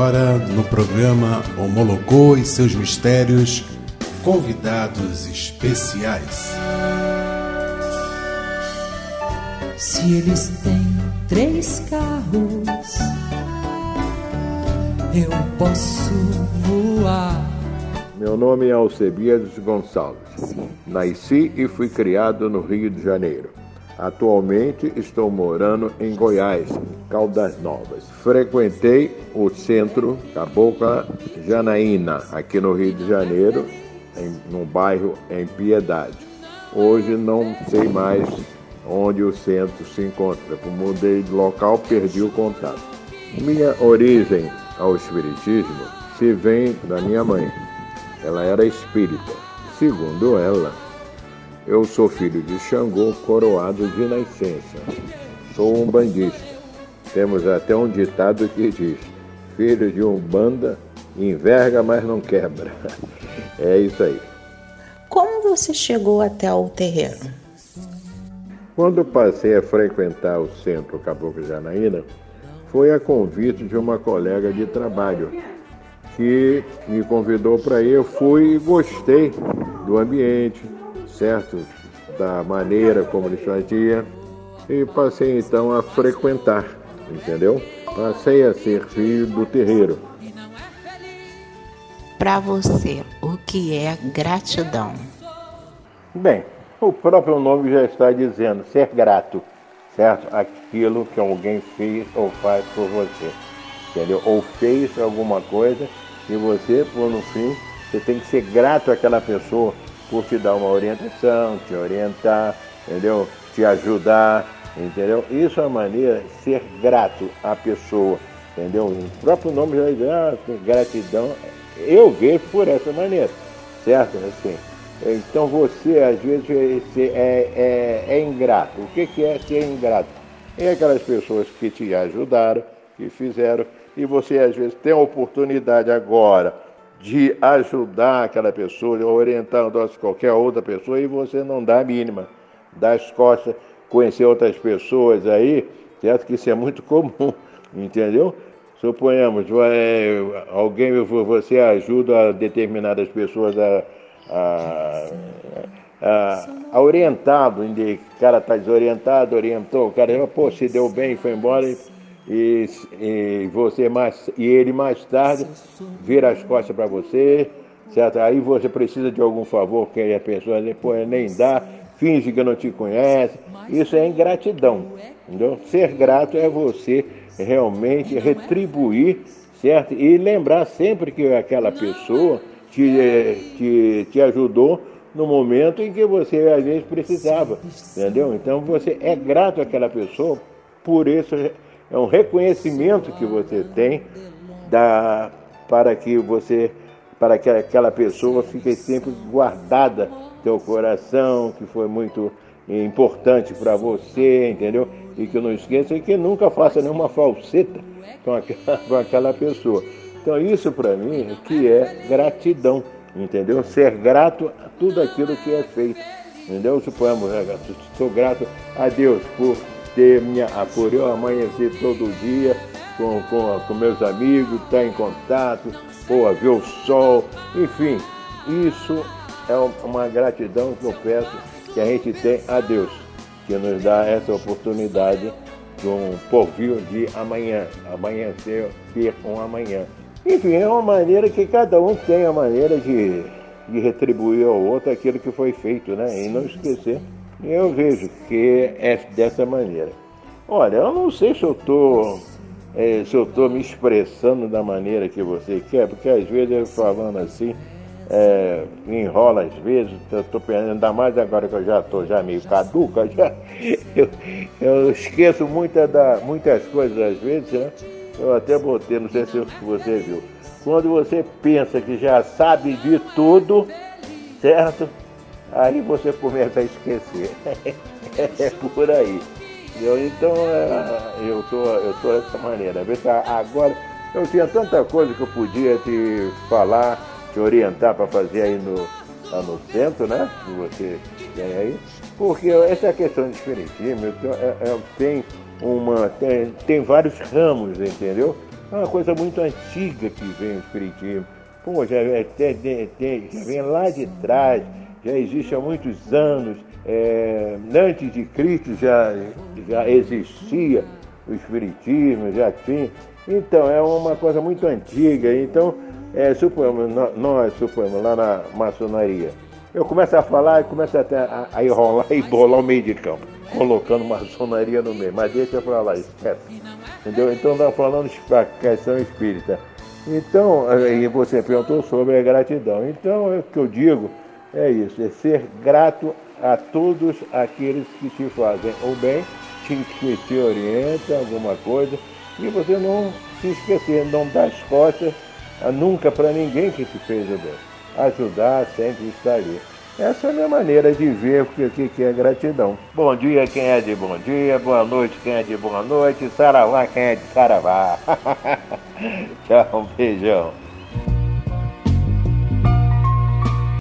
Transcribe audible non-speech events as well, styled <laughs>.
agora no programa Homologou e seus mistérios, convidados especiais. Se eles têm três carros, eu posso voar. Meu nome é Alcebiades Gonçalves. Nasci e fui criado no Rio de Janeiro. Atualmente estou morando em Goiás, Caldas Novas. Frequentei o centro Cabocla Janaína, aqui no Rio de Janeiro, em, no bairro em Piedade. Hoje não sei mais onde o centro se encontra. Mudei de local, perdi o contato. Minha origem ao Espiritismo se vem da minha mãe. Ela era espírita. Segundo ela, eu sou filho de Xangô, coroado de nascença. Sou um bandista. Temos até um ditado que diz: filho de um banda enverga, mas não quebra. <laughs> É isso aí. Como você chegou até o terreno? Quando passei a frequentar o centro Caboclo Janaína, foi a convite de uma colega de trabalho que me convidou para ir. Eu fui e gostei do ambiente, certo? Da maneira como eles faziam e passei então a frequentar, entendeu? Passei a ser filho do terreiro. Para você, o que é gratidão? Bem, o próprio nome já está dizendo, ser grato, certo? Aquilo que alguém fez ou faz por você, entendeu? Ou fez alguma coisa e você, por no fim, você tem que ser grato àquela pessoa por te dar uma orientação, te orientar, entendeu? Te ajudar, entendeu? Isso é a maneira de ser grato à pessoa, entendeu? O próprio nome já diz, ah, gratidão. Eu vejo por essa maneira, certo? Assim, então você, às vezes, é, é, é ingrato. O que, que é ser ingrato? É aquelas pessoas que te ajudaram, que fizeram, e você, às vezes, tem a oportunidade agora de ajudar aquela pessoa, de orientar qualquer outra pessoa, e você não dá a mínima. Dá as costas, conhecer outras pessoas aí, certo? Que isso é muito comum, <laughs> entendeu? Suponhamos, alguém, você ajuda determinadas pessoas a a, a, a orientado, o cara está desorientado, orientou, o cara, pô, se deu bem, foi embora e, e, você mais e ele mais tarde vira as costas para você, certo? Aí você precisa de algum favor que a pessoa depois nem dá, finge que não te conhece. Isso é ingratidão, entendeu? Ser grato é você realmente retribuir, certo? E lembrar sempre que aquela pessoa te, te, te ajudou no momento em que você às vezes precisava, entendeu? Então você é grato àquela pessoa por isso é um reconhecimento que você tem da, para que você para que aquela pessoa fique sempre guardada teu coração, que foi muito importante para você, entendeu? E que não esqueça e que nunca faça nenhuma falseta com aquela, com aquela pessoa. Então isso para mim é que é gratidão, entendeu? Ser grato a tudo aquilo que é feito, entendeu? Suponhamos, né, sou grato a Deus por ter minha, por eu amanhecer todo dia com, com, com meus amigos, estar em contato, pô, ver o sol, enfim, isso é uma gratidão que eu peço que a gente tem a Deus, que nos dá essa oportunidade de um porvir de amanhã, amanhecer, ter um amanhã. Enfim, é uma maneira que cada um tem a maneira de, de retribuir ao outro aquilo que foi feito, né? E não esquecer. Eu vejo que é dessa maneira. Olha, eu não sei se eu estou é, se eu estou me expressando da maneira que você quer, porque às vezes eu falando assim, é, enrola às vezes, eu pensando, ainda mais agora que eu já estou já meio caduca, já, <laughs> eu, eu esqueço muita da, muitas coisas às vezes, né? Eu até botei, não sei se você viu. Quando você pensa que já sabe de tudo, certo? Aí você começa a esquecer. <laughs> é por aí. Eu, então é, eu tô, eu tô dessa maneira. Agora eu tinha tanta coisa que eu podia te falar, te orientar para fazer aí no, lá no centro, né? Que você tem aí. Porque essa é questão de espiritismo, tenho, é, tem uma. Tem, tem vários ramos, entendeu? É uma coisa muito antiga que vem o Espiritismo. Pô, já, já vem lá de trás, já existe há muitos anos. É, antes de Cristo já, já existia o Espiritismo, já tinha. Então, é uma coisa muito antiga. Então, é, suponhamos, nós suponhamos lá na maçonaria. Eu começo a falar e começo até a, a enrolar e bolar o meio de campo, colocando maçonaria no meio. Mas deixa eu lá, esquece. Entendeu? Então, estamos falando de questão espírita. Então, aí você perguntou sobre a gratidão. Então, o que eu digo é isso: é ser grato a todos aqueles que te fazem o bem, que te orientam alguma coisa, e você não se esquecer, não dar as costas nunca para ninguém que te fez o bem. Ajudar sempre estar ali. Essa é a minha maneira de ver o que é gratidão. Bom dia quem é de bom dia, boa noite quem é de boa noite, saravá quem é de saravá. <laughs> Tchau, um beijão.